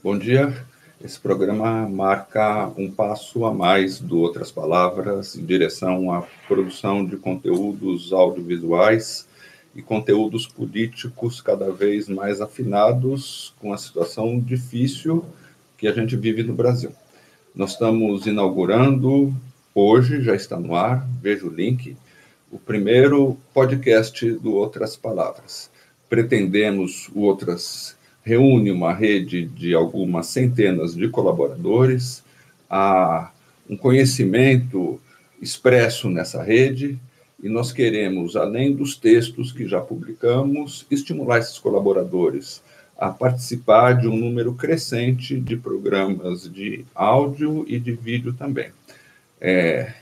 Bom dia. Esse programa marca um passo a mais do Outras Palavras em direção à produção de conteúdos audiovisuais e conteúdos políticos cada vez mais afinados com a situação difícil que a gente vive no Brasil. Nós estamos inaugurando, hoje já está no ar, veja o link, o primeiro podcast do Outras Palavras. Pretendemos Outras reúne uma rede de algumas centenas de colaboradores, há um conhecimento expresso nessa rede, e nós queremos, além dos textos que já publicamos, estimular esses colaboradores a participar de um número crescente de programas de áudio e de vídeo também. É,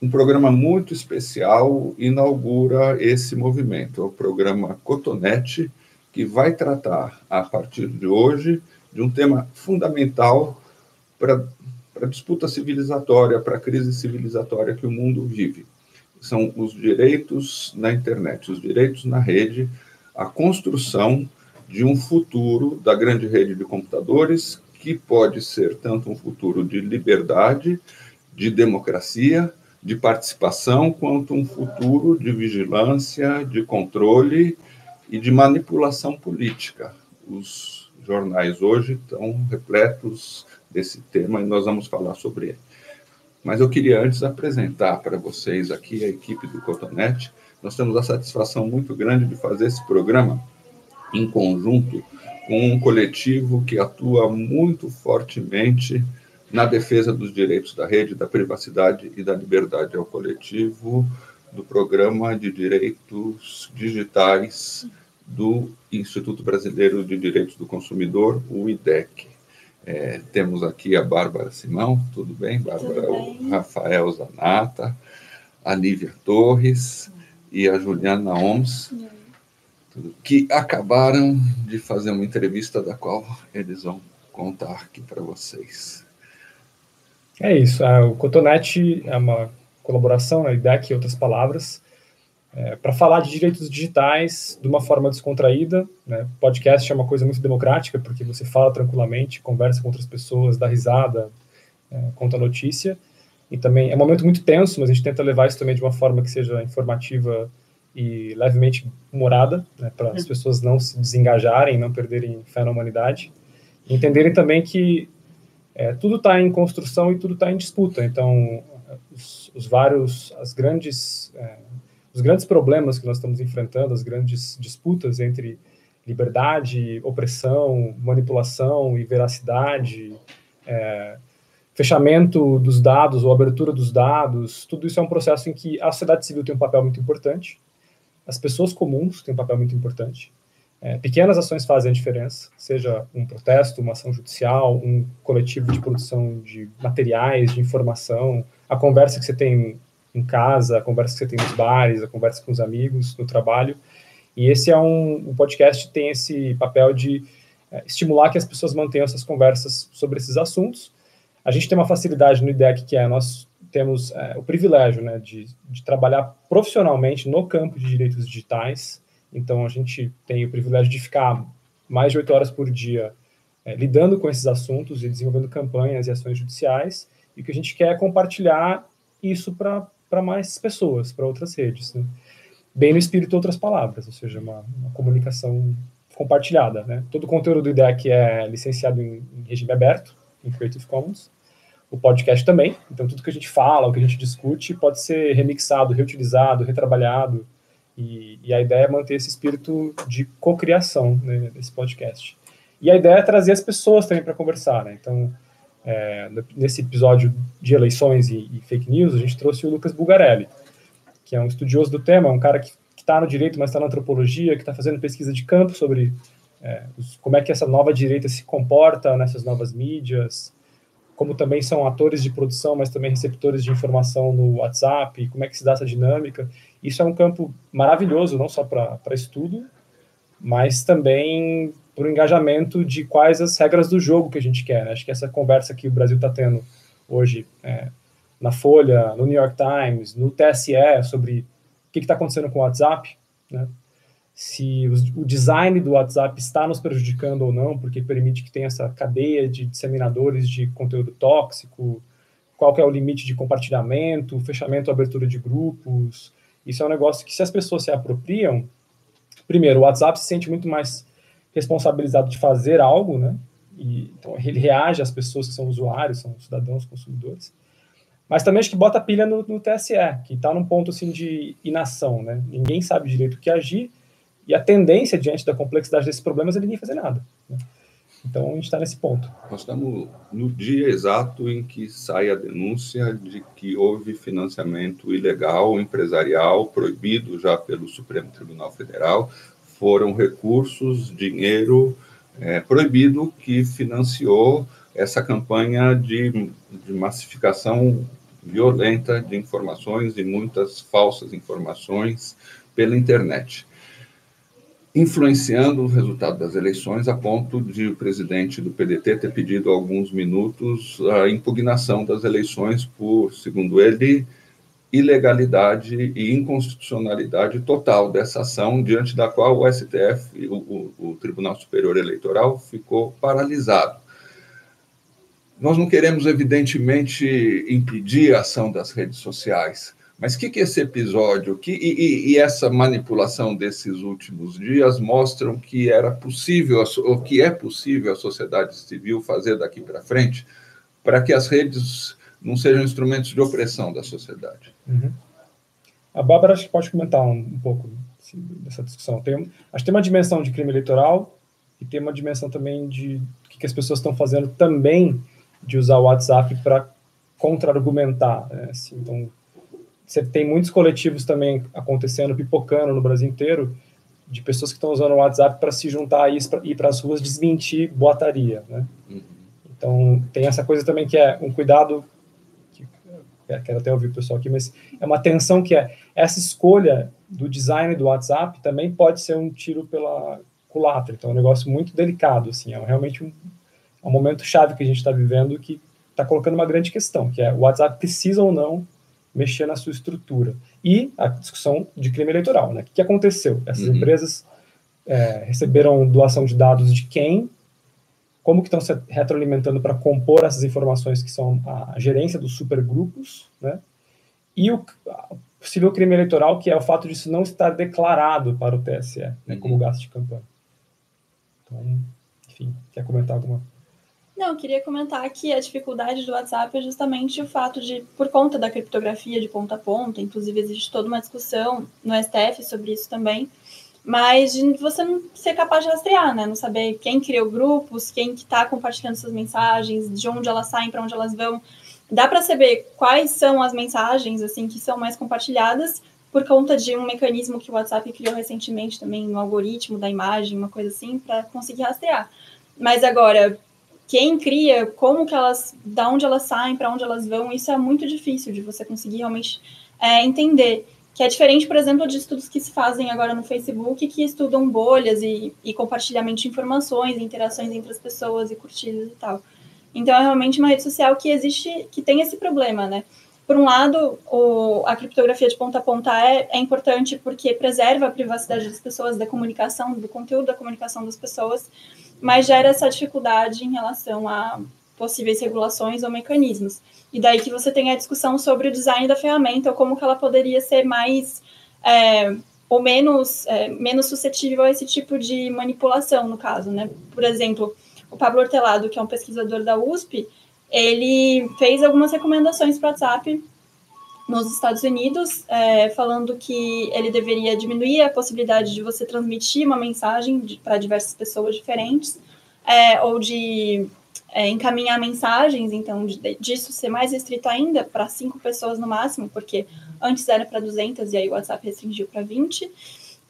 um programa muito especial inaugura esse movimento, é o programa Cotonete, que vai tratar, a partir de hoje, de um tema fundamental para a disputa civilizatória, para a crise civilizatória que o mundo vive. São os direitos na internet, os direitos na rede, a construção de um futuro da grande rede de computadores, que pode ser tanto um futuro de liberdade, de democracia, de participação, quanto um futuro de vigilância, de controle e de manipulação política. Os jornais hoje estão repletos desse tema e nós vamos falar sobre ele. Mas eu queria antes apresentar para vocês aqui a equipe do Cotonete. Nós temos a satisfação muito grande de fazer esse programa em conjunto com um coletivo que atua muito fortemente na defesa dos direitos da rede, da privacidade e da liberdade. É o coletivo do Programa de Direitos Digitais do Instituto Brasileiro de Direitos do Consumidor, o IDEC. É, temos aqui a Bárbara Simão, tudo bem, Bárbara? Tudo bem. O Rafael Zanata, a Nívia Torres e a Juliana Oms, que acabaram de fazer uma entrevista da qual eles vão contar aqui para vocês. É isso, o Cotonete é uma colaboração, né, IDEC e outras palavras, é, para falar de direitos digitais de uma forma descontraída. Né? Podcast é uma coisa muito democrática, porque você fala tranquilamente, conversa com outras pessoas, dá risada, é, conta notícia. E também é um momento muito tenso, mas a gente tenta levar isso também de uma forma que seja informativa e levemente humorada, né, para as pessoas não se desengajarem, não perderem fé na humanidade. E entenderem também que é, tudo está em construção e tudo está em disputa. Então, os, os vários, as grandes é, os grandes problemas que nós estamos enfrentando, as grandes disputas entre liberdade, opressão, manipulação e veracidade, é, fechamento dos dados ou abertura dos dados, tudo isso é um processo em que a sociedade civil tem um papel muito importante, as pessoas comuns têm um papel muito importante. É, pequenas ações fazem a diferença, seja um protesto, uma ação judicial, um coletivo de produção de materiais, de informação, a conversa que você tem em casa, a conversa que você tem nos bares, a conversa com os amigos, no trabalho. E esse é um, o podcast tem esse papel de é, estimular que as pessoas mantenham essas conversas sobre esses assuntos. A gente tem uma facilidade no IDEC que é nós temos é, o privilégio né, de, de trabalhar profissionalmente no campo de direitos digitais. Então a gente tem o privilégio de ficar mais de oito horas por dia é, lidando com esses assuntos e desenvolvendo campanhas e ações judiciais. E o que a gente quer é compartilhar isso para para mais pessoas, para outras redes. Né? Bem no espírito outras palavras, ou seja, uma, uma comunicação compartilhada. Né? Todo o conteúdo do IDEC é licenciado em, em, regime aberto, em Creative Commons. O podcast também, então tudo que a gente fala, o que a gente discute, pode ser remixado, reutilizado, retrabalhado. E, e a ideia é manter esse espírito de cocriação né, nesse podcast. E a ideia é trazer as pessoas também para conversar. Né? Então, é, nesse episódio de eleições e, e, fake news, a gente trouxe o Lucas Bugarelli, que é um estudioso do tema, um cara que está no direito, mas está na antropologia, que está fazendo pesquisa de campo sobre é, os, como é que essa nova direita se comporta nessas novas mídias, como também são atores de produção, mas também receptores de informação no WhatsApp, como é que se dá essa dinâmica. Isso é um campo maravilhoso, não só para estudo, mas também para o engajamento de quais as regras do jogo que a gente quer. Né? Acho que essa conversa que o Brasil está tendo hoje é, na Folha, no New York Times, no TSE, sobre o que está acontecendo com o WhatsApp, né? se o design do WhatsApp está nos prejudicando ou não, porque permite que tenha essa cadeia de disseminadores de conteúdo tóxico, qual é o limite de compartilhamento, fechamento abertura de grupos. Isso é um negócio que, se as pessoas se apropriam, primeiro, o WhatsApp se sente muito mais responsabilizado de fazer algo, né? E, então, ele reage às pessoas que são usuários, são cidadãos, consumidores. Mas também acho que bota pilha no, no TSE, que está num ponto assim de inação, né? Ninguém sabe direito o que agir, e a tendência, diante da complexidade desses problemas, é ninguém fazer nada. Né? Então, a gente está nesse ponto. Nós estamos no dia exato em que sai a denúncia de que houve financiamento ilegal, empresarial, proibido já pelo Supremo Tribunal Federal. Foram recursos, dinheiro é, proibido que financiou essa campanha de, de massificação violenta de informações e muitas falsas informações pela internet influenciando o resultado das eleições a ponto de o presidente do PDT ter pedido há alguns minutos a impugnação das eleições por, segundo ele, ilegalidade e inconstitucionalidade total dessa ação, diante da qual o STF, o, o, o Tribunal Superior Eleitoral, ficou paralisado. Nós não queremos, evidentemente, impedir a ação das redes sociais, mas o que, que esse episódio que, e, e, essa manipulação desses últimos dias mostram que era possível, ou que é possível a sociedade civil fazer daqui para frente, para que as redes não sejam instrumentos de opressão da sociedade? Uhum. A Bárbara acho que pode comentar um, um pouco assim, dessa discussão. Tem, acho que tem uma dimensão de crime eleitoral e tem uma dimensão também de o que, que as pessoas estão fazendo também de usar o WhatsApp para contra-argumentar. Né? Assim, então, você tem muitos coletivos também acontecendo, pipocando no Brasil inteiro, de pessoas que estão usando o WhatsApp para se juntar e ir para as ruas desmentir boataria, né? Uhum. Então, tem essa coisa também que é um cuidado, que, é, quero até ouvir o pessoal aqui, mas é uma tensão que é, essa escolha do design do WhatsApp também pode ser um tiro pela culatra, então é um negócio muito delicado, assim, é realmente um, é um momento chave que a gente está vivendo que está colocando uma grande questão, que é o WhatsApp precisa ou não mexer na sua estrutura. E a discussão de crime eleitoral, né? O que aconteceu? Essas uhum. empresas é, receberam doação de dados de quem? Como que estão se retroalimentando para compor essas informações que são a gerência dos supergrupos, né? E o possível crime eleitoral, que é o fato disso não estar declarado para o TSE, né, uhum. como gasto de campanha. Então, enfim, quer comentar alguma não, eu queria comentar que a dificuldade do WhatsApp é justamente o fato de, por conta da criptografia de ponta a ponta, inclusive existe toda uma discussão no STF sobre isso também, mas de você não ser capaz de rastrear, né? Não saber quem criou grupos, quem que está compartilhando suas mensagens, de onde elas saem, para onde elas vão. Dá para saber quais são as mensagens assim que são mais compartilhadas por conta de um mecanismo que o WhatsApp criou recentemente também no algoritmo da imagem, uma coisa assim, para conseguir rastrear. Mas agora, quem cria, como que elas, da onde elas saem, para onde elas vão, isso é muito difícil de você conseguir realmente é, entender. Que é diferente, por exemplo, de estudos que se fazem agora no Facebook, que estudam bolhas e, e compartilhamento de informações, interações entre as pessoas e curtidas e tal. Então, é realmente uma rede social que existe, que tem esse problema, né? Por um lado, o, a criptografia de ponta a ponta é, é importante porque preserva a privacidade das pessoas, da comunicação, do conteúdo da comunicação das pessoas, mas gera essa dificuldade em relação a possíveis regulações ou mecanismos. E daí que você tem a discussão sobre o design da ferramenta, ou como que ela poderia ser mais é, ou menos, é, menos suscetível a esse tipo de manipulação, no caso, né? Por exemplo, o Pablo Hortelado, que é um pesquisador da USP, ele fez algumas recomendações para o WhatsApp nos Estados Unidos, é, falando que ele deveria diminuir a possibilidade de você transmitir uma mensagem para diversas pessoas diferentes, é, ou de é, encaminhar mensagens, então de, disso ser mais restrito ainda para cinco pessoas no máximo, porque antes era para 200 e aí o WhatsApp restringiu para 20,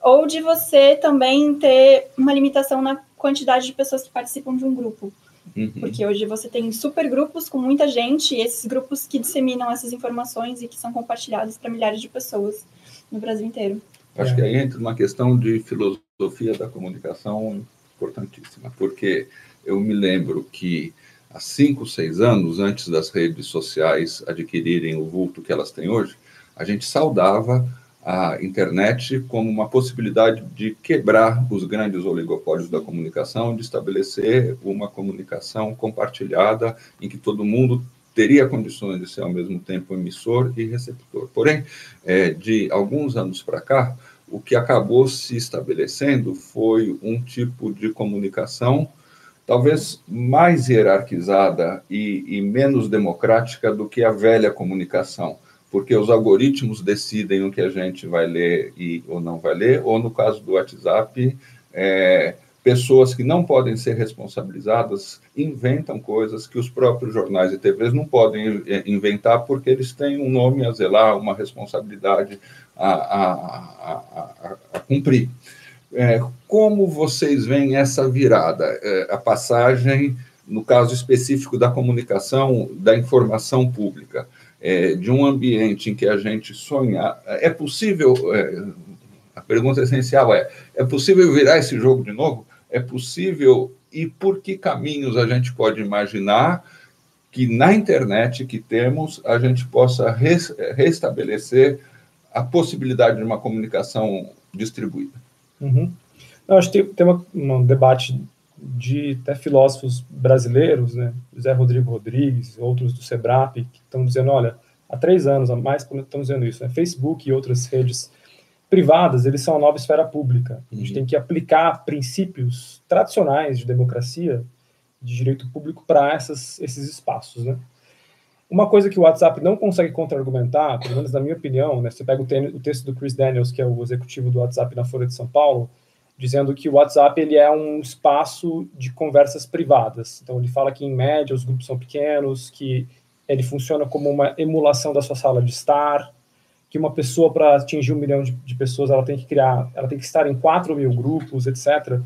ou de você também ter uma limitação na quantidade de pessoas que participam de um grupo. Uhum. Porque hoje você tem super grupos com muita gente, e esses grupos que disseminam essas informações e que são compartilhadas para milhares de pessoas no Brasil inteiro. Acho que aí entra uma questão de filosofia da comunicação importantíssima, porque eu me lembro que há cinco, seis anos, antes das redes sociais adquirirem o vulto que elas têm hoje, a gente saudava a internet como uma possibilidade de quebrar os grandes oligopólios da comunicação, de estabelecer uma comunicação compartilhada em que todo mundo teria condições de ser ao mesmo tempo emissor e receptor. Porém, é, de alguns anos para cá, o que acabou se estabelecendo foi um tipo de comunicação talvez mais hierarquizada e, e menos democrática do que a velha comunicação porque os algoritmos decidem o que a gente vai ler e, ou não vai ler, ou no caso do WhatsApp, é, pessoas que não podem ser responsabilizadas inventam coisas que os próprios jornais e TVs não podem é, inventar porque eles têm um nome a zelar, uma responsabilidade a, a, a, a cumprir. É, como vocês veem essa virada, é, a passagem, no caso específico da comunicação, da informação pública? É, de um ambiente em que a gente sonha, é possível, é, a pergunta essencial é, é possível virar esse jogo de novo? É possível e por que caminhos a gente pode imaginar que na internet que temos a gente possa res, restabelecer a possibilidade de uma comunicação distribuída? Uhum. Não, acho que tem, tem uma, um debate de até filósofos brasileiros, né, José Rodrigo Rodrigues, outros do Sebrap, que estão dizendo, olha, há três anos, há mais, estão dizendo isso, né, Facebook e outras redes privadas, eles são a nova esfera pública. A gente uhum. tem que aplicar princípios tradicionais de democracia, de direito público para esses espaços, né. Uma coisa que o WhatsApp não consegue contra-argumentar, pelo menos na minha opinião, né, você pega o, o texto do Chris Daniels, que é o executivo do WhatsApp na Folha de São Paulo, dizendo que o WhatsApp ele é um espaço de conversas privadas. Então ele fala que em média os grupos são pequenos, que ele funciona como uma emulação da sua sala de estar, que uma pessoa para atingir um milhão de, de, pessoas ela tem que criar, ela tem que estar em quatro mil grupos, etc.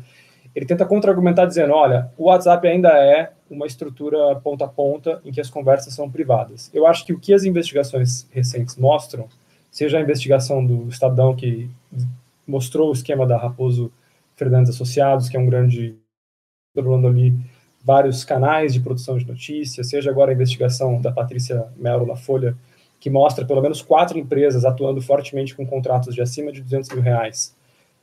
Ele tenta contra-argumentar dizendo, olha, o WhatsApp ainda é uma estrutura ponta a ponta em que as conversas são privadas. Eu acho que o que as investigações recentes mostram, seja a investigação do Estadão que mostrou o esquema da Raposo Fernandes Associados, que é um grande controlando ali vários canais de produção de notícias, seja agora a investigação da Patrícia Melo na Folha, que mostra pelo menos quatro empresas atuando fortemente com contratos de acima de 200 mil reais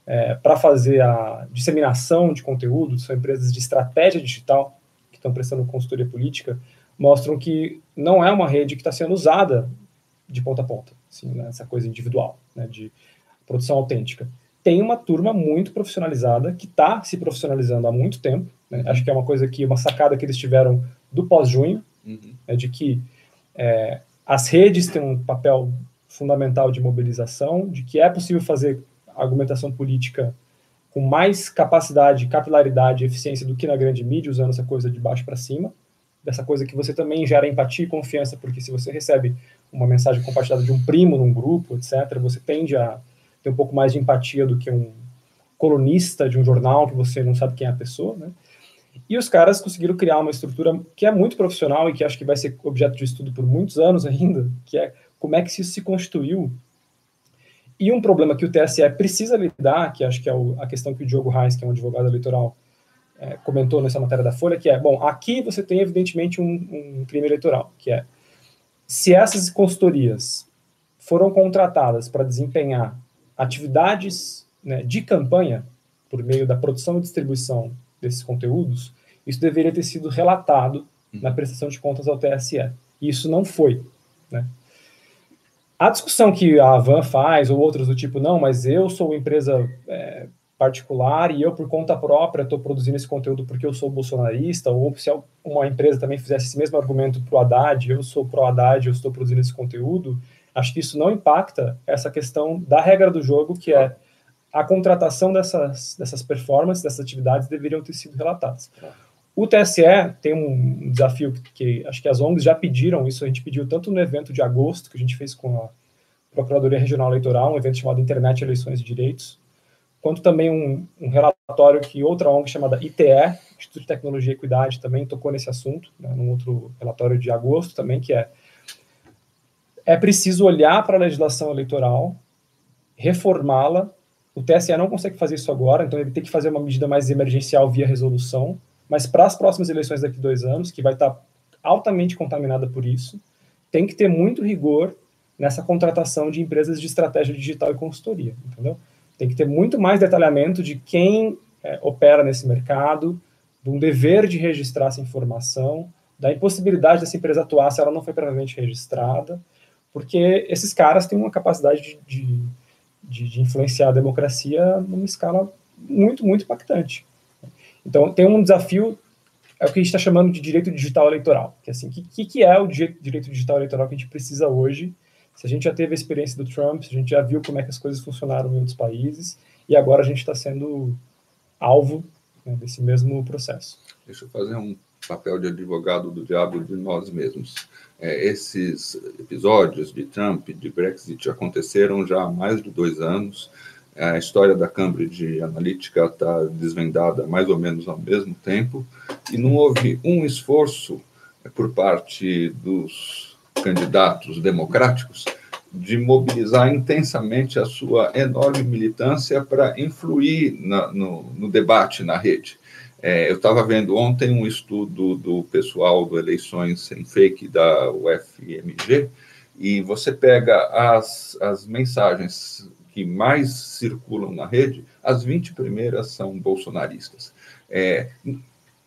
é, para fazer a disseminação de conteúdo, são empresas de estratégia digital que estão prestando consultoria política, mostram que não é uma rede que está sendo usada de ponta a ponta, assim, né, essa coisa individual, né, de produção autêntica tem uma turma muito profissionalizada que está se profissionalizando há muito tempo. Né? Acho que é uma coisa que, uma sacada que eles tiveram do pós-junho, uhum. né, de que é, as redes têm um papel fundamental de mobilização, de que é possível fazer argumentação política com mais capacidade, capilaridade e eficiência do que na grande mídia, usando essa coisa de baixo para cima, dessa coisa que você também gera empatia e confiança, porque se você recebe uma mensagem compartilhada de um primo num grupo, etc., você tende a ter um pouco mais de empatia do que um colunista de um jornal que você não sabe quem é a pessoa, né? E os caras conseguiram criar uma estrutura que é muito profissional e que acho que vai ser objeto de estudo por muitos anos ainda, que é como é que isso se constituiu. E um problema que o TSE precisa lidar, que acho que é a questão que o Diogo Reis, que é um advogado eleitoral, é, comentou nessa matéria da Folha, que é, bom, aqui você tem evidentemente um, um crime eleitoral, que é, se essas consultorias foram contratadas para desempenhar atividades né, de campanha, por meio da produção e distribuição desses conteúdos, isso deveria ter sido relatado uhum. na prestação de contas ao TSE. E isso não foi. Né? A discussão que a Avan faz, ou outras do tipo, não, mas eu sou empresa é, particular e eu, por conta própria, estou produzindo esse conteúdo porque eu sou bolsonarista, ou se uma empresa também fizesse esse mesmo argumento para o Haddad, eu sou pró-Haddad, eu estou produzindo esse conteúdo, Acho que isso não impacta essa questão da regra do jogo, que é a contratação dessas, dessas performances, dessas atividades deveriam ter sido relatadas. O TSE tem um desafio que, que, acho que as ONGs já pediram isso, a gente pediu tanto no evento de agosto, que a gente fez com a Procuradoria Regional Eleitoral, um evento chamado Internet Eleições e Direitos, quanto também um, um relatório que outra ONG chamada ITE, Instituto de Tecnologia e Equidade, também tocou nesse assunto, né, num outro relatório de agosto também, que é é preciso olhar para a legislação eleitoral, reformá-la. O TSE não consegue fazer isso agora, então ele tem que fazer uma medida mais emergencial via resolução. Mas para as próximas eleições daqui a dois anos, que vai estar altamente contaminada por isso, tem que ter muito rigor nessa contratação de empresas de estratégia digital e consultoria, entendeu? Tem que ter muito mais detalhamento de quem é, opera nesse mercado, de um dever de registrar essa informação, da impossibilidade dessa empresa atuar se ela não foi previamente registrada, porque esses caras têm uma capacidade de, de, de influenciar a democracia numa escala muito, muito impactante. Então, tem um desafio, é o que a gente está chamando de direito digital eleitoral, que é assim, o que, que é o direito digital eleitoral que a gente precisa hoje, se a gente já teve a experiência do Trump, se a gente já viu como é que as coisas funcionaram em outros países, e agora a gente está sendo alvo né, desse mesmo processo. Deixa eu fazer um papel de advogado do diabo de nós mesmos. É, esses episódios de Trump, de Brexit, aconteceram já há mais de dois anos. A história da Cambridge Analytica está desvendada mais ou menos ao mesmo tempo, e não houve um esforço por parte dos candidatos democráticos de mobilizar intensamente a sua enorme militância para influir na, no, no, debate na rede. É, eu estava vendo ontem um estudo do pessoal do Eleições Sem Fake da UFMG, e você pega as, as mensagens que mais circulam na rede, as 20 primeiras são bolsonaristas. É,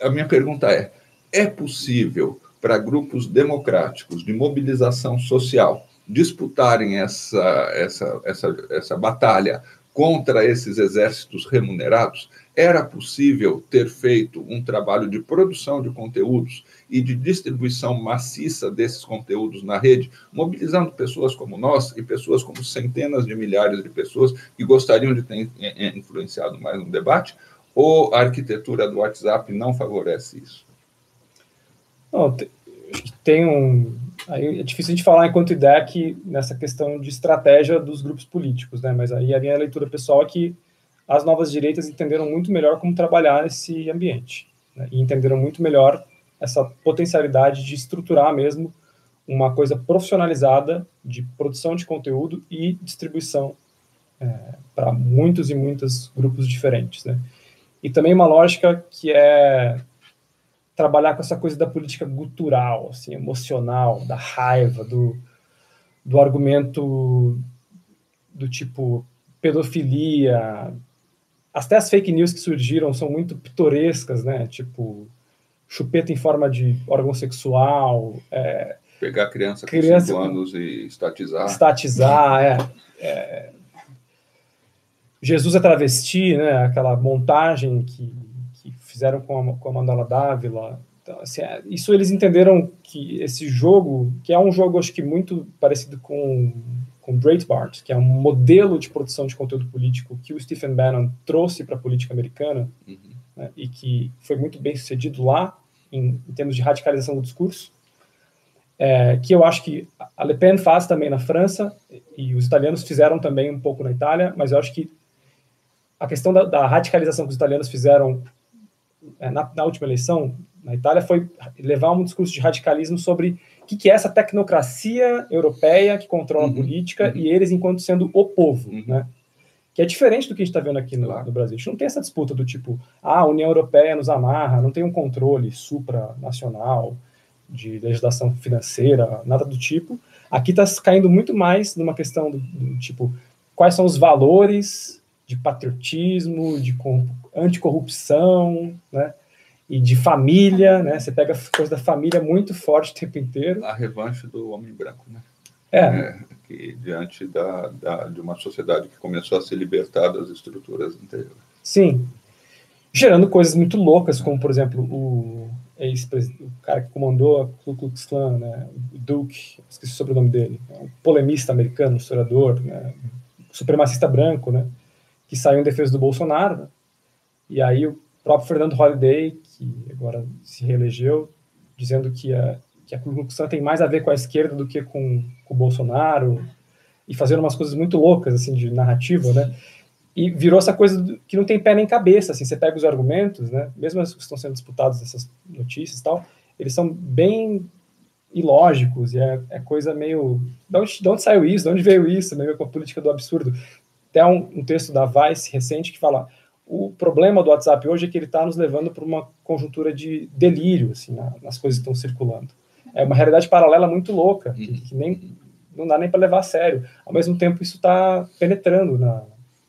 a minha pergunta é: é possível para grupos democráticos de mobilização social disputarem essa, essa, essa, essa batalha contra esses exércitos remunerados, era possível ter feito um trabalho de produção de conteúdos e de distribuição maciça desses conteúdos na rede, mobilizando pessoas como nós e pessoas como centenas de milhares de pessoas que gostariam de ter influenciado mais no debate? Ou a arquitetura do WhatsApp não favorece isso? Não, um, Aí é difícil gente falar enquanto IDEC nessa questão de estratégia dos grupos políticos, né? Mas aí a minha leitura pessoal é que as novas direitas entenderam muito melhor como trabalhar nesse ambiente né? e entenderam muito melhor essa potencialidade de estruturar mesmo uma coisa profissionalizada de produção de conteúdo e distribuição é, para muitos e muitos grupos diferentes, né? E também uma lógica que é trabalhar com essa coisa da política gutural, assim, emocional, da raiva, do, do argumento do tipo pedofilia. Até as fake news que surgiram são muito pitorescas, né? Tipo, chupeta em forma de órgão sexual. É, Pegar criança com criança 5 anos e estatizar. Estatizar, é, é. Jesus é travesti, né? Aquela montagem que fizeram com a, com a Mandala Dávila. Então, assim, é, isso eles entenderam que esse jogo, que é um jogo, acho que muito parecido com, com Breitbart, que é um modelo de produção de conteúdo político que o Stephen Bannon trouxe para a política americana, uhum. né, e que foi muito bem sucedido lá, em, em termos de radicalização do discurso, é, que eu acho que a Le Pen faz também na França, e os italianos fizeram também um pouco na Itália, mas eu acho que a questão da, da radicalização que os italianos fizeram na, na, última eleição na Itália foi levar um discurso de radicalismo sobre o que, que é essa tecnocracia europeia que controla uhum, a política uhum. e eles enquanto sendo o povo, uhum. né? Que é diferente do que a gente está vendo aqui no, no, Brasil. A gente não tem essa disputa do tipo, ah, a União Europeia nos amarra, não tem um controle supranacional de legislação financeira, nada do tipo. Aqui está caindo muito mais numa questão do, do tipo, quais são os valores de patriotismo, de anticorrupção, né? E de família, né? Você pega coisa da família muito forte o tempo inteiro. A revanche do homem branco, né? É. é que diante da, da, de uma sociedade que começou a se libertar das estruturas anteriores. Sim. Gerando coisas muito loucas, como, por exemplo, o, o cara que comandou a Ku Klux Klan, né? O Duke, esqueci o sobrenome dele, é um polemista americano, historiador, né? supremacista branco, né? Que saiu em defesa do Bolsonaro, né? E aí o próprio Fernando Holliday, que agora se reelegeu, dizendo que a, que a Ku Klux Klan tem mais a ver com a esquerda do que com, com o Bolsonaro, e fazendo umas coisas muito loucas, assim, de narrativa, né? E virou essa coisa que não tem pé nem cabeça, assim, você pega os argumentos, né? Mesmo os que estão sendo disputados, essas notícias e tal, eles são bem ilógicos, e é, é coisa meio... De onde, de onde saiu isso? De onde veio isso? Meio com a política do absurdo. Até um, um texto da Vice recente que fala o problema do WhatsApp hoje é que ele está nos levando para uma conjuntura de delírio, assim, na, nas coisas que estão circulando. É uma realidade paralela muito louca, que, que nem não dá nem para levar a sério. Ao mesmo tempo, isso está penetrando na,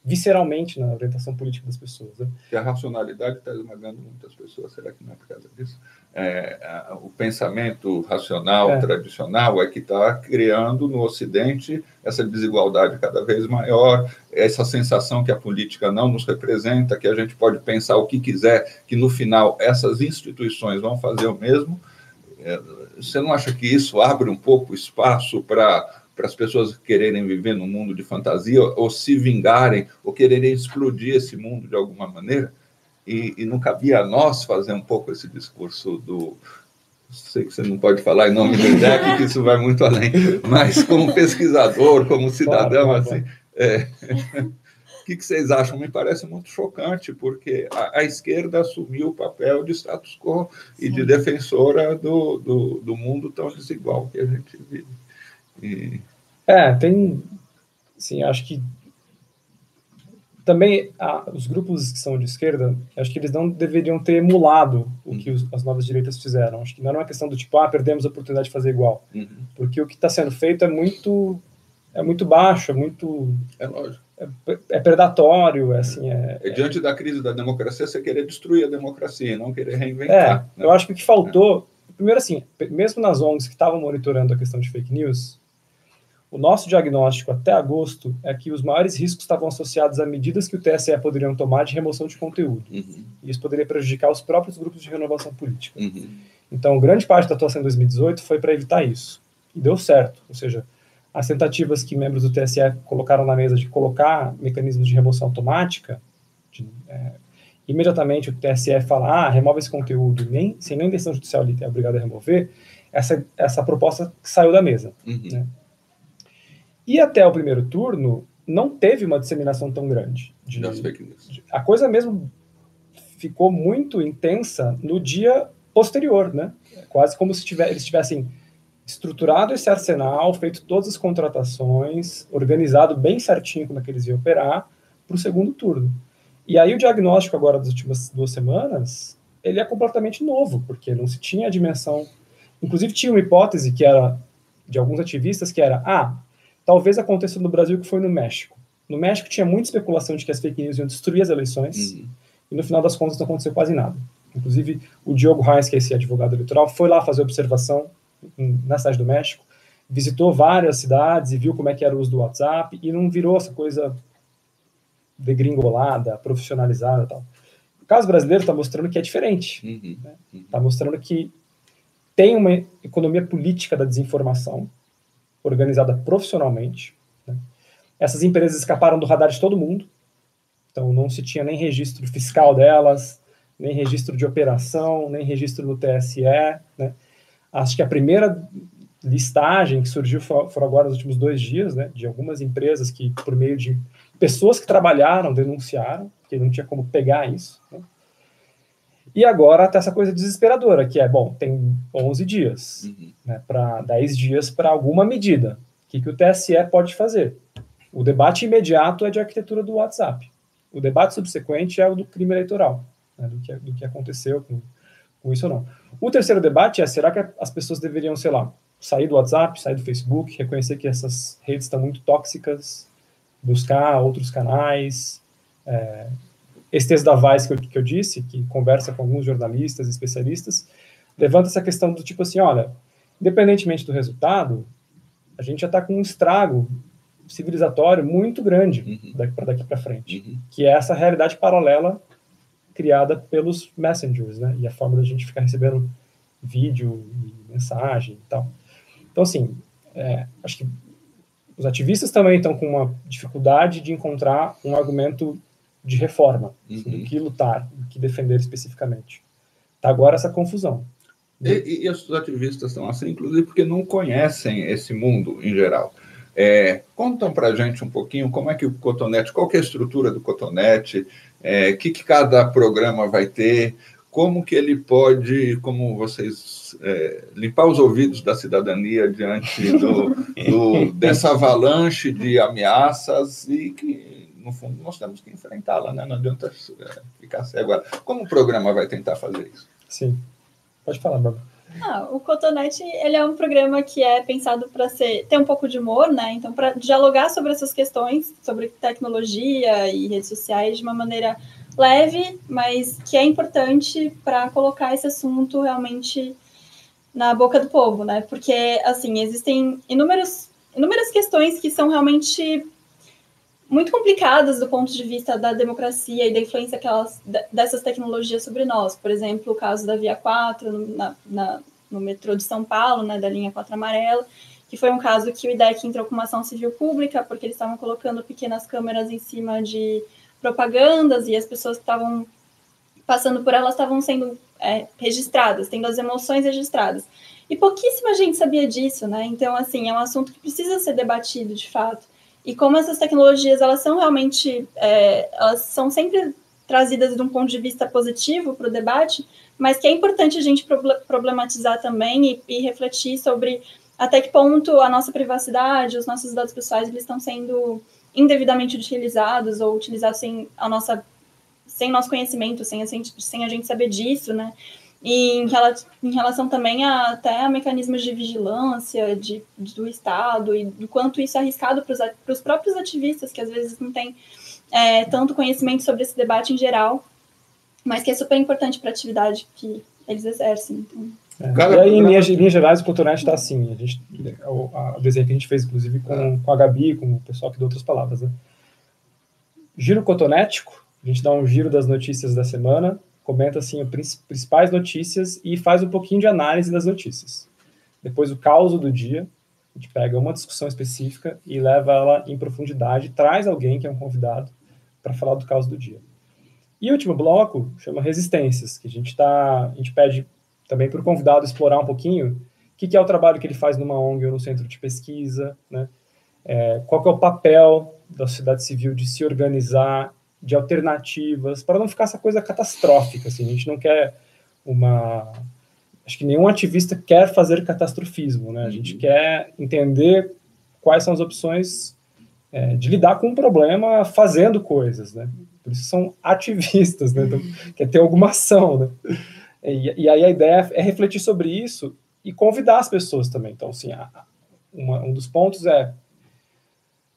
visceralmente na orientação política das pessoas. Né? Que a racionalidade está esmagando muitas pessoas, será que não é por causa disso? É, o pensamento racional é. tradicional é que está criando no Ocidente essa desigualdade cada vez maior, essa sensação que a política não nos representa, que a gente pode pensar o que quiser, que no final essas instituições vão fazer o mesmo. É, você não acha que isso abre um pouco espaço para para as pessoas quererem viver num mundo de fantasia ou se vingarem ou quererem explodir esse mundo de alguma maneira. E, e não cabia a nós fazer um pouco esse discurso do. Sei que você não pode falar em nome do INDEC, que isso vai muito além, mas como pesquisador, como cidadão, assim. É, o que, que, vocês acham? Me parece muito chocante, porque a, a esquerda assumiu o papel de status quo Sim. e de defensora do, do, do mundo tão desigual que a gente vive. E... É, tem. Sim, acho que também os grupos que são de esquerda, acho que eles não deveriam ter emulado o que os, as novas direitas fizeram. Acho que não é uma questão do tipo, ah, perdemos a oportunidade de fazer igual. Uhum. Porque o que está sendo feito é muito é muito baixo, é muito é lógico. É, é predatório, é assim, é, é, diante da crise da democracia você querer destruir a democracia, não querer reinventar. É, né? eu acho que o que faltou, primeiro assim, mesmo nas ONGs que estavam monitorando a questão de fake news, o nosso diagnóstico até agosto é que os maiores riscos estavam associados a medidas que o TSE poderiam tomar de remoção de conteúdo. Uhum. E isso poderia prejudicar os próprios grupos de renovação política. Uhum. Então, grande parte da atuação em 2018 foi para evitar isso. E deu certo. Ou seja, as tentativas que membros do TSE colocaram na mesa de colocar mecanismos de remoção automática, de, é, imediatamente o TSE fala, ah, remove esse conteúdo, nem, sem nem decisão judicial ele é obrigado a remover, essa, essa proposta saiu da mesa. Uhum. Né? E até o primeiro turno, não teve uma disseminação tão grande. De, de, a coisa mesmo ficou muito intensa no dia posterior, né? Quase como se tiver, eles tivessem estruturado esse arsenal, feito todas as contratações, organizado bem certinho como é que eles iam operar para o segundo turno. E aí o diagnóstico agora das últimas duas semanas, ele é completamente novo, porque não se tinha a dimensão... Inclusive tinha uma hipótese que era, de alguns ativistas, que era, ah, talvez aconteça no Brasil que foi no México. No México tinha muita especulação de que as fake news iam destruir as eleições, uhum. e no final das contas não aconteceu quase nada. Inclusive, o Diogo Reis, que é esse advogado eleitoral, foi lá fazer observação na cidade do México, visitou várias cidades e viu como é que era o uso do WhatsApp, e não virou essa coisa degringolada, profissionalizada tal. O caso brasileiro está mostrando que é diferente. Está uhum. né? Tá mostrando que tem uma economia política da desinformação, organizada profissionalmente. Né? Essas empresas escaparam do radar de todo mundo, então não se tinha nem registro fiscal delas, nem registro de operação, nem registro do TSE. Né? Acho que a primeira listagem que surgiu foram agora nos últimos dois dias, né, de algumas empresas que, por meio de pessoas que trabalharam, denunciaram, porque não tinha como pegar isso. Né? E agora está essa coisa desesperadora, que é, bom, tem 11 dias, uhum. né, para 10 dias para alguma medida. O que, que o TSE pode fazer? O debate imediato é de arquitetura do WhatsApp. O debate subsequente é o do crime eleitoral, né, do, que, do que aconteceu com, com isso ou não. O terceiro debate é, será que as pessoas deveriam, sei lá, sair do WhatsApp, sair do Facebook, reconhecer que essas redes estão muito tóxicas, buscar outros canais, é, esse texto da Vice que eu, que eu disse, que conversa com alguns jornalistas, especialistas, levanta essa questão do tipo assim, olha, independentemente do resultado, a gente já está com um estrago civilizatório muito grande uhum. daqui para daqui para frente, uhum. que é essa realidade paralela criada pelos messengers, né? E a forma da gente ficar recebendo vídeo e mensagem e tal. Então, assim, é, acho que os ativistas também estão com uma dificuldade de encontrar um argumento de reforma, uhum. do que lutar, do que defender especificamente. Tá agora essa confusão. E, e, os ativistas estão assim, inclusive, porque não conhecem esse mundo em geral. É, contam para a gente um pouquinho como é que o Cotonete, qual é a estrutura do Cotonete, o é, que, que cada programa vai ter, como que ele pode, como vocês, é, limpar os ouvidos da cidadania diante do, do, dessa avalanche de ameaças e que no fundo, nós temos que enfrentá-la, né? Não adianta é, ficar cego. Como o programa vai tentar fazer isso? Sim. Pode falar, Bárbara. Ah, o Cotonete ele é um programa que é pensado para ser ter um pouco de humor, né? Então, para dialogar sobre essas questões, sobre tecnologia e redes sociais de uma maneira leve, mas que é importante para colocar esse assunto realmente na boca do povo, né? Porque assim existem inúmeros, inúmeras questões que são realmente muito complicadas do ponto de vista da democracia e da influência que elas, dessas tecnologias sobre nós. Por exemplo, o caso da Via 4 na, na, no metrô de São Paulo, né, da linha 4 amarela, que foi um caso que o IDEC entrou com uma ação civil pública, porque eles estavam colocando pequenas câmeras em cima de propagandas e as pessoas que estavam passando por elas estavam sendo é, registradas, tendo as emoções registradas. E pouquíssima gente sabia disso, né? Então, assim, é um assunto que precisa ser debatido de fato. E como essas tecnologias, elas são realmente, é, elas são sempre trazidas de um ponto de vista positivo para o debate, mas que é importante a gente problematizar também e, e, refletir sobre até que ponto a nossa privacidade, os nossos dados pessoais, eles estão sendo indevidamente utilizados ou utilizados sem a nossa sem nosso conhecimento, sem a, sem a gente saber disso, né? Em, em relação também a, até a mecanismos de vigilância de, do Estado e do quanto isso é arriscado para os próprios ativistas, que às vezes não têm é, tanto conhecimento sobre esse debate em geral, mas que é super importante para a atividade que eles exercem. Então. É. e aí, em linhas, gerais, o Cotonete está assim. A gente, o, a, o desenho que a gente fez, inclusive, com, com a Gabi, com o pessoal que deu outras palavras. Né? Giro cotonético, a gente dá um giro das notícias da semana, comenta assim as principais notícias e faz um pouquinho de análise das notícias. Depois o caos do dia, a gente pega uma discussão específica e leva ela em profundidade, traz alguém que é um convidado para falar do caos do dia. E o último bloco chama resistências, que a gente tá, a gente pede também para o convidado explorar um pouquinho o que, que, é o trabalho que ele faz numa ONG ou no centro de pesquisa, né? É, qual é o papel da sociedade civil de se organizar, de alternativas, para não ficar essa coisa catastrófica, assim, a gente não quer uma... Acho que nenhum ativista quer fazer catastrofismo, né? A gente uhum. quer entender quais são as opções é, de lidar com um problema fazendo coisas, né? Por isso são ativistas, né? Então, quer ter alguma ação, né? E, e, aí a ideia é refletir sobre isso e convidar as pessoas também. Então, assim, a, uma, um dos pontos é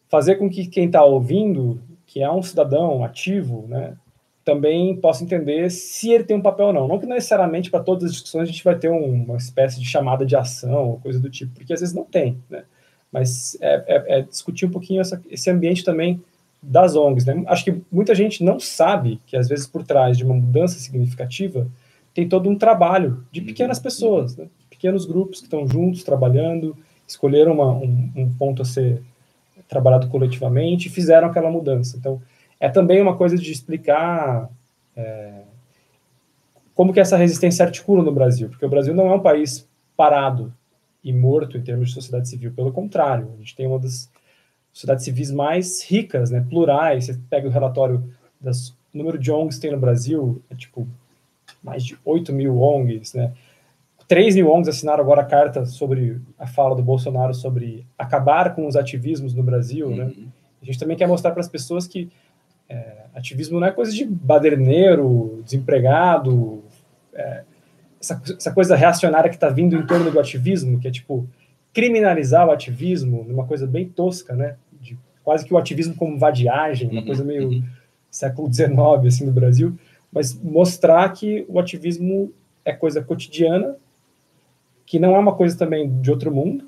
fazer com que quem está ouvindo, que é um cidadão ativo, né, também possa entender se ele tem um papel ou não. Não que necessariamente para todas as discussões a gente vai ter um, uma espécie de chamada de ação, ou coisa do tipo, porque às vezes não tem, né? Mas é, é, é discutir um pouquinho essa, esse ambiente também das ONGs. Né? Acho que muita gente não sabe que, às vezes, por trás de uma mudança significativa, tem todo um trabalho de pequenas uhum. pessoas, né? pequenos grupos que estão juntos, trabalhando, escolheram uma, um, um, ponto a ser trabalhado coletivamente e fizeram aquela mudança. Então, é também uma coisa de explicar é, como que essa resistência articula no Brasil, porque o Brasil não é um país parado e morto em termos de sociedade civil, pelo contrário, a gente tem uma das sociedades civis mais ricas, né, plurais, você pega o relatório das número de ONGs que tem no Brasil, é tipo mais de 8 mil ONGs, né? 3 mil ONGs assinaram agora a carta sobre a fala do Bolsonaro sobre acabar com os ativismos no Brasil, né? uhum. né? A gente também quer mostrar para as pessoas que é, ativismo não é coisa de baderneiro, desempregado, é, essa, essa, coisa reacionária que está vindo em torno do ativismo, que é tipo criminalizar o ativismo, uma coisa bem tosca, né? De, quase que o ativismo como vadiagem, uma uhum. coisa meio uhum. século XIX assim no Brasil mas mostrar que o ativismo é coisa cotidiana, que não é uma coisa também de outro mundo,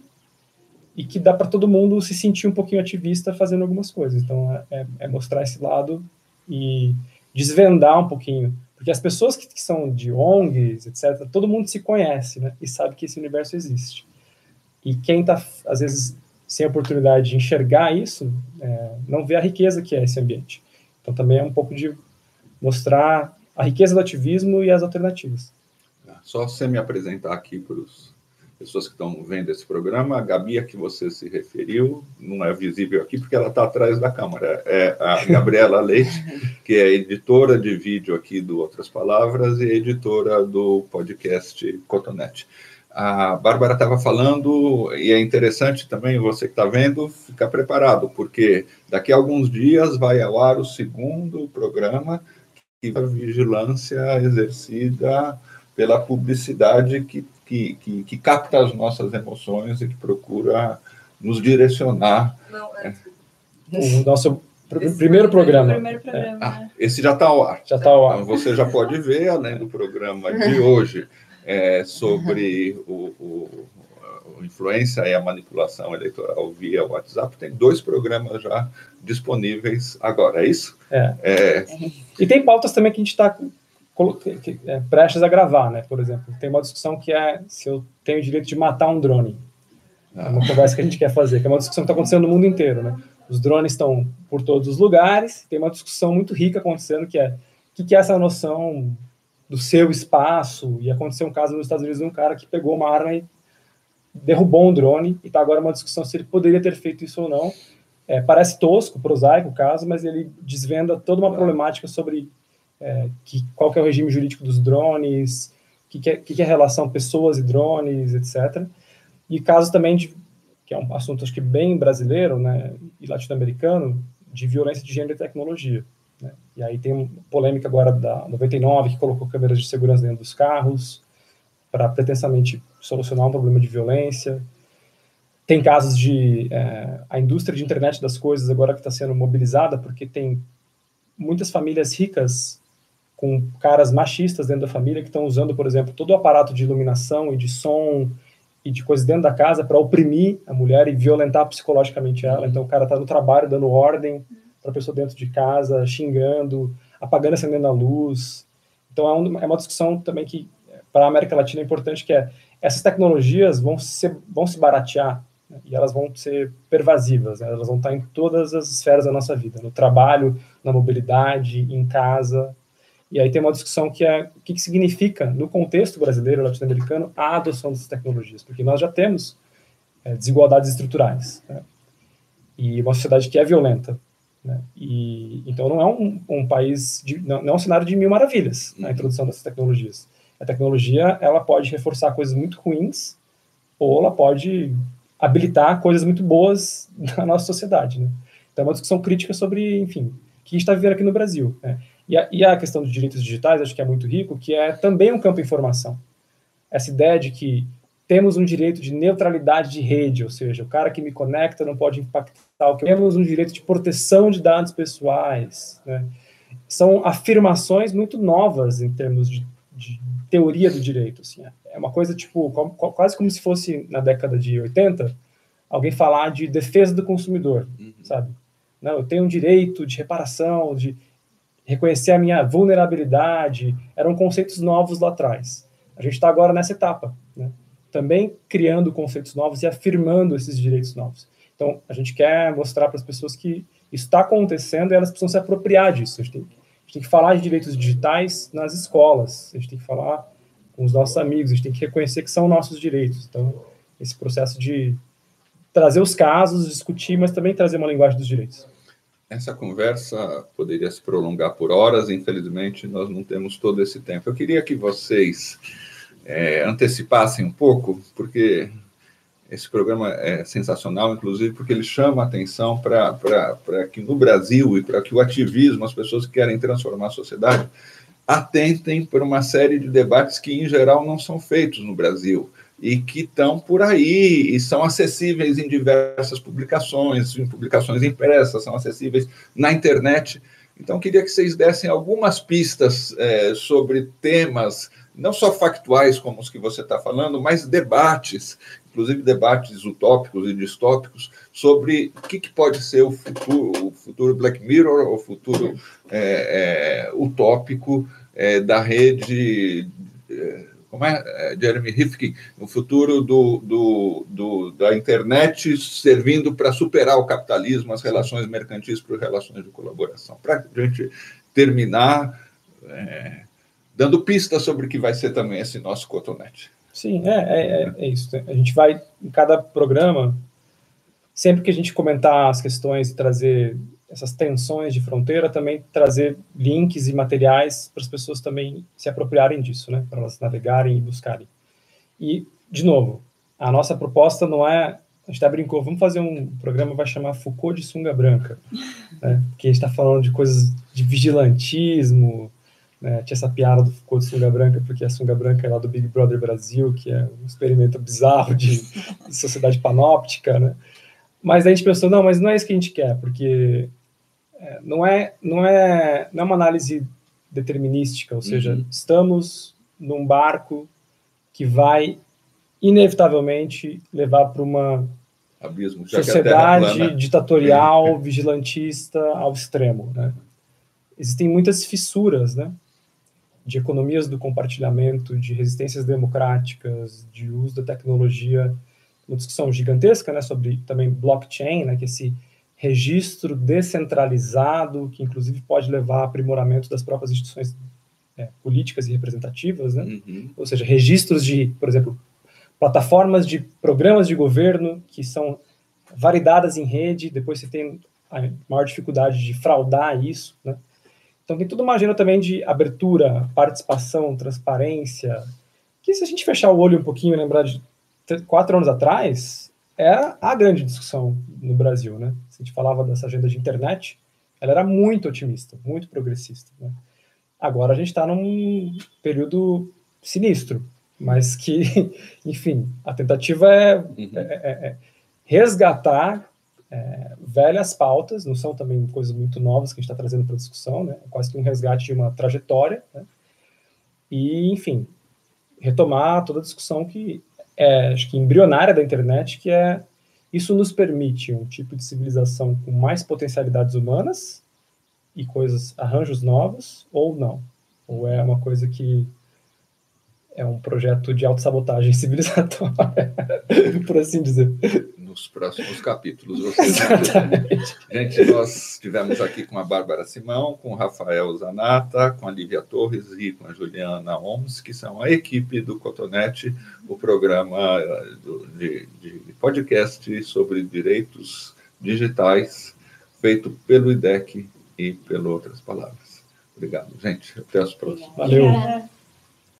e que dá para todo mundo se sentir um pouquinho ativista fazendo algumas coisas. Então, é, é, mostrar esse lado e desvendar um pouquinho. Porque as pessoas que, que, são de ONGs, etc., todo mundo se conhece, né? E sabe que esse universo existe. E quem está, às vezes, sem a oportunidade de enxergar isso, é, não vê a riqueza que é esse ambiente. Então, também é um pouco de mostrar a riqueza do ativismo e as alternativas. Só você me apresentar aqui para as pessoas que estão vendo esse programa, a Gabi a que você se referiu, não é visível aqui porque ela está atrás da câmera, é a Gabriela Leite, que é editora de vídeo aqui do Outras Palavras e editora do podcast Cotonete. A Bárbara estava falando, e é interessante também você que está vendo, ficar preparado, porque daqui a alguns dias vai ao ar o segundo programa a vigilância exercida pela publicidade que, que, que, que capta as nossas emoções e que procura nos direcionar. Não, é. O nosso esse primeiro programa. Primeiro programa é. ah, esse já está ao ar. Já está ao ar. Então, você já pode ver, além do programa de hoje, é, sobre o, o, a influência e a manipulação eleitoral via WhatsApp, tem dois programas já disponíveis agora, é isso? É. é... E tem pautas também que a gente está é, prestes a gravar, né? Por exemplo, tem uma discussão que é se eu tenho o direito de matar um drone. É uma conversa que a gente quer fazer, que é uma discussão que está acontecendo no mundo inteiro, né? Os drones estão por todos os lugares, tem uma discussão muito rica acontecendo que é o que, que é essa noção do seu espaço, e aconteceu um caso nos Estados Unidos de um cara que pegou uma arma e derrubou um drone, e está agora uma discussão se ele poderia ter feito isso ou não. É, parece tosco, prosaico o caso, mas ele desvenda toda uma problemática sobre é, que, qual que é o regime jurídico dos drones, o que, que, é, que, que é a relação pessoas e drones, etc. E casos também de que é um assunto acho que bem brasileiro, né, e latino-americano, de violência de gênero e tecnologia. Né? E aí tem polêmica agora da 99 que colocou câmeras de segurança dentro dos carros para pretensamente solucionar um problema de violência. Tem casos de é, a indústria de internet das coisas agora que está sendo mobilizada porque tem muitas famílias ricas com caras machistas dentro da família que estão usando, por exemplo, todo o aparato de iluminação e de som e de coisas dentro da casa para oprimir a mulher e violentar psicologicamente ela. Então o cara está no trabalho dando ordem para a pessoa dentro de casa, xingando, apagando, acendendo a luz. Então é, um, é uma discussão também que para a América Latina é importante que é essas tecnologias vão se vão se baratear né, e elas vão ser pervasivas, né, elas vão estar em todas as esferas da nossa vida, no trabalho, na mobilidade, em casa, e aí tem uma discussão que é o que, que significa, no contexto brasileiro latino-americano, a adoção dessas tecnologias, porque nós já temos é, desigualdades estruturais né? e uma sociedade que é violenta. Né? E, então não é um, um país, de, não, não, é um cenário de mil maravilhas a introdução dessas tecnologias. A tecnologia ela pode reforçar coisas muito ruins ou ela pode habilitar coisas muito boas na nossa sociedade. Né? Então é uma discussão crítica sobre, enfim, o que a gente está vivendo aqui no Brasil. Né? E a, e a questão dos direitos digitais, acho que é muito rico, que é também um campo de informação. Essa ideia de que temos um direito de neutralidade de rede, ou seja, o cara que me conecta não pode impactar o que temos um direito de proteção de dados pessoais. Né? São afirmações muito novas em termos de, de teoria do direito. Assim. É uma coisa tipo quase como se fosse na década de 80 alguém falar de defesa do consumidor, uhum. sabe? Não, eu tenho um direito de reparação, de reconhecer a minha vulnerabilidade, eram conceitos novos lá atrás. A gente está agora nessa etapa, né? também criando conceitos novos e afirmando esses direitos novos. Então, a gente quer mostrar para as pessoas que isso está acontecendo e elas precisam se apropriar disso. A gente, tem, a gente tem que falar de direitos digitais nas escolas, a gente tem que falar com os nossos amigos, a gente tem que reconhecer que são nossos direitos. Então, esse processo de trazer os casos, discutir, mas também trazer uma linguagem dos direitos. Essa conversa poderia se prolongar por horas, infelizmente nós não temos todo esse tempo. Eu queria que vocês é, antecipassem um pouco, porque esse programa é sensacional, inclusive porque ele chama a atenção para que no Brasil e para que o ativismo, as pessoas que querem transformar a sociedade, atentem para uma série de debates que, em geral, não são feitos no Brasil e que estão por aí e são acessíveis em diversas publicações, em publicações impressas, são acessíveis na internet. Então, queria que vocês dessem algumas pistas é, sobre temas, não só factuais como os que você está falando, mas debates, inclusive debates utópicos e distópicos, sobre o que, que pode ser o futuro, o futuro Black Mirror, o futuro é, é, utópico é, da rede é, como é, é, Jeremy Rifkin, no futuro do, do, do da internet servindo para superar o capitalismo, as relações mercantis para relações de colaboração. Para a gente terminar, é, dando pistas sobre o que vai ser também esse nosso cotonete. Sim, é, é, é, isso. A gente vai, em cada programa, sempre que a gente comentar as questões e trazer essas tensões de fronteira, também trazer links e materiais para as pessoas também se apropriarem disso, né? Para elas navegarem e buscarem. E, de novo, a nossa proposta não é. A gente até brincou, vamos fazer um programa vai chamar Foucault de sunga branca, né? Porque a gente está falando de coisas de vigilantismo, Né? Tinha essa piada do Foucault de sunga branca, porque a sunga branca é lá do Big Brother Brasil, que é um experimento bizarro de, de sociedade panóptica, né? Mas a gente pensou, não, mas não é isso que a gente quer, porque é, não, é, não, é, não é uma análise determinística, ou seja, uhum. estamos num barco que vai inevitavelmente levar para uma Abismo, sociedade ditatorial, vigilantista ao extremo, né? Existem muitas fissuras, né? De economias do compartilhamento, de resistências democráticas, de uso da tecnologia, uma discussão gigantesca, né, sobre também blockchain, né, que é esse registro descentralizado, que inclusive pode levar a aprimoramento das próprias instituições é, políticas e representativas, né? Uhum. Ou seja, registros de, por exemplo, plataformas de programas de governo que são validadas em rede, depois você tem a maior dificuldade de fraudar isso, né? Então tem toda uma agenda também de abertura, participação, transparência, que se a gente fechar o olho um pouquinho e lembrar de quatro anos atrás, era a grande discussão no Brasil, né? Se a gente falava dessa agenda de internet, ela era muito otimista, muito progressista, né? Agora a gente está num período sinistro, mas que, enfim, a tentativa é, uhum. é, é, é resgatar é, velhas pautas, não são também coisas muito novas que a gente está trazendo para discussão, né? É quase que um resgate de uma trajetória, né? e, enfim, retomar toda a discussão que é, acho que embrionária da internet, que é isso nos permite um tipo de civilização com mais potencialidades humanas e coisas, arranjos novos, ou não. Ou é uma coisa que é um projeto de autossabotagem civilizatória, por assim dizer nos próximos capítulos. Vocês Gente, nós estivemos aqui com a Bárbara Simão, com o Rafael Zanata, com a Lívia Torres e com a Juliana Oms, que são a equipe do Cotonete, o programa eh, de, de podcast sobre direitos digitais, feito pelo IDEC e pelas outras palavras. Obrigado, gente. Até as próximas. Valeu.